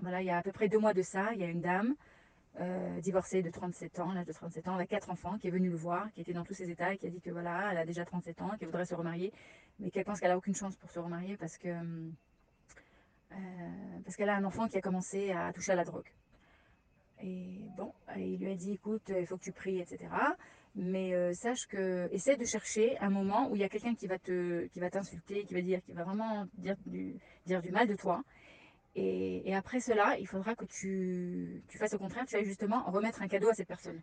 Voilà, il y a à peu près deux mois de ça, il y a une dame euh, divorcée de 37 ans, l'âge de 37 ans, avec quatre enfants, qui est venue le voir, qui était dans tous ses états et qui a dit que voilà, elle a déjà 37 ans, qu'elle voudrait se remarier, mais qu'elle pense qu'elle a aucune chance pour se remarier parce que euh, parce qu'elle a un enfant qui a commencé à toucher à la drogue. Et bon, il lui a dit écoute, il faut que tu pries, etc. Mais euh, sache que essaie de chercher un moment où il y a quelqu'un qui va te qui va t'insulter, qui va dire, qui va vraiment dire du, dire du mal de toi. Et, après cela, il faudra que tu, fasses au contraire, tu ailles justement remettre un cadeau à cette personne.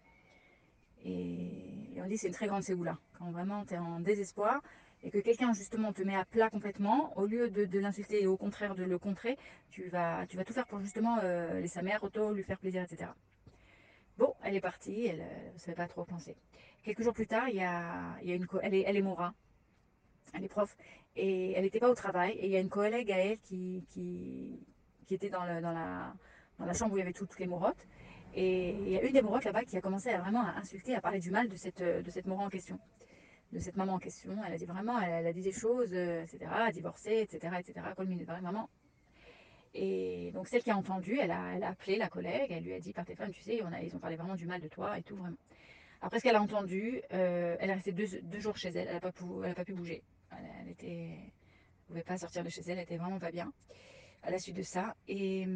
Et, on dit c'est une très grande séoula. Quand vraiment tu es en désespoir et que quelqu'un justement te met à plat complètement, au lieu de, l'insulter et au contraire de le contrer, tu vas, tout faire pour justement euh, laisser sa mère auto, lui faire plaisir, etc. Bon, elle est partie, elle ne savait pas trop penser. Quelques jours plus tard, y a, une, elle est, elle Mora, elle est prof, et elle n'était pas au travail, et il y a une collègue à elle qui, qui était dans, la, chambre où il y avait toutes, les morottes, et il y a une des morottes là-bas qui a commencé à vraiment à insulter, à parler du mal de cette, de en question, de cette maman en question. Elle a dit vraiment, elle, a dit des choses, etc., divorcée, etc., etc., vraiment et donc celle qui a entendu, elle a, appelé la collègue, elle lui a dit par téléphone, tu sais, ils ont parlé vraiment du mal de toi et tout, vraiment. Après ce qu'elle a entendu, euh, elle est restée deux, jours chez elle, elle n'a pas, pu bouger. Elle, elle pouvait pas sortir de chez elle, elle était vraiment pas bien à la suite de ça. Et,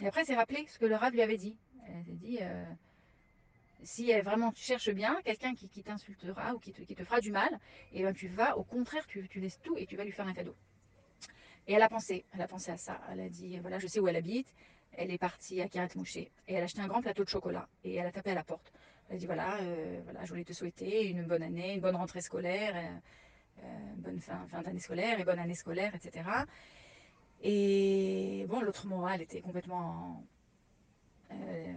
et après, elle s'est ce que le rave lui avait dit. Elle s'est dit, euh, si vraiment tu cherches bien quelqu'un qui, qui t'insultera ou qui te, fera du mal, et eh ben tu vas, au contraire, tu, laisses tout et tu vas lui faire un cadeau. Et elle a pensé, elle a pensé à ça. Elle a dit, voilà, je sais où elle habite. Elle est partie à Kirat Mouché et elle a acheté un grand plateau de chocolat et elle a tapé à la porte. Elle a dit, voilà, euh, voilà, je voulais te souhaiter une bonne année, une bonne rentrée scolaire, euh, euh, bonne fin, fin d'année scolaire et bonne année scolaire, etc. Et bon, l'autre morale était complètement... Euh,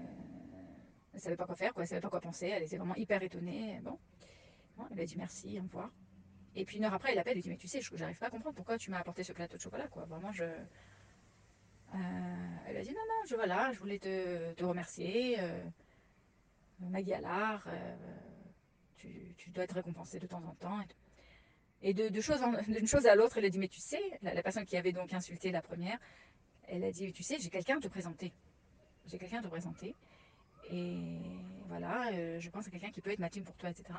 elle savait pas quoi faire, quoi, elle savait pas quoi penser, elle était vraiment hyper étonnée. Bon, elle a dit merci, au revoir. Et puis une heure après, il appelle et dit Mais tu sais, je n'arrive pas à comprendre pourquoi tu m'as apporté ce plateau de chocolat. Quoi. Vraiment, je. Euh, elle a dit Non, non, je, voilà, je voulais te, te remercier. Euh, Maggie Allard, euh, tu, tu, dois être récompensée de temps en temps. Et, de, de chose en, d'une chose à l'autre, elle a dit Mais tu sais, la, personne qui avait donc insulté la première, elle a dit Tu sais, j'ai quelqu'un à te présenter. J'ai quelqu'un à te présenter. Et voilà, euh, je pense à quelqu'un qui peut être ma team pour toi, etc.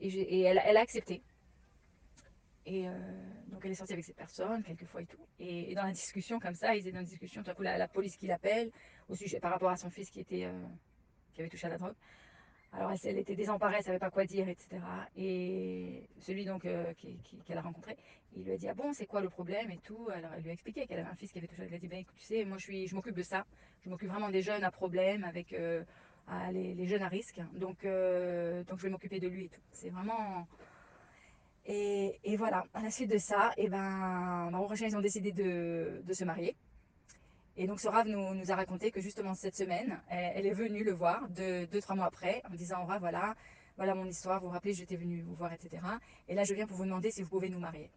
Et, et elle, a accepté. Et euh, donc elle est sortie avec cette personne, quelquefois et tout. Et, et, dans la discussion comme ça, ils étaient dans une discussion, tout à coup la, la police qui l'appelle, au sujet par rapport à son fils qui était euh, qui avait touché à la drogue. Alors elle, elle, était désemparée, elle savait pas quoi dire, etc. Et celui donc euh, qu'elle qui, qui a rencontré, il lui a dit ah bon c'est quoi le problème et tout. Elle lui a expliqué qu'elle avait un fils qui avait touché. Elle a dit ben écoute tu sais moi je suis, je m'occupe de ça, je m'occupe vraiment des jeunes à problème avec euh, les, jeunes à risque. Donc euh, donc je vais m'occuper de lui et tout. C'est vraiment et, et, voilà, à la suite de ça, et eh ben, prochain, ils ont décidé de, de, se marier. Et donc, ce Rav nous, nous, a raconté que justement cette semaine, elle, est venue le voir deux, trois mois après, en disant Rav, voilà, voilà mon histoire, vous vous rappelez, j'étais venue vous voir, etc. Et là, je viens pour vous demander si vous pouvez nous marier.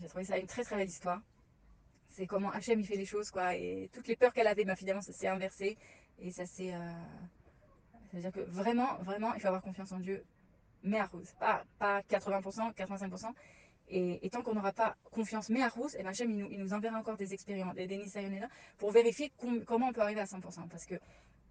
J'ai trouvé ça une très très belle histoire. C'est comment Hachem il fait les choses, quoi. Et toutes les peurs qu'elle avait, ben, finalement, ça s'est inversé. Et ça s'est. Euh... C'est-à-dire que vraiment, vraiment, il faut avoir confiance en Dieu mais à rose. Pas, pas 80%, 85%. Et, tant qu'on n'aura pas confiance, mais à rose, et ben Hachem, il nous, il nous enverra encore des expériences, des, des pour vérifier com comment on peut arriver à 100%. Parce que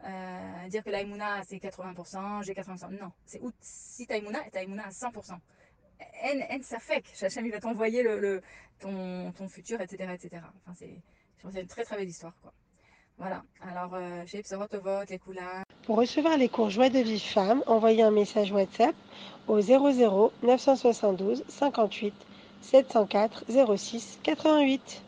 euh, dire que l'aïmouna c'est 80%, j'ai 80%, non. C'est si t'aïmouna, t'aïmouna à 100%. En, en que Hachem, il va t'envoyer le, ton, ton futur, etc. etc. Enfin, c'est une très très belle histoire, quoi. Voilà. Alors, euh, chez Psorotovot, les couleurs? Pour recevoir les cours Joie de vie femme, envoyez un message WhatsApp au 00 972 58 704 06 88.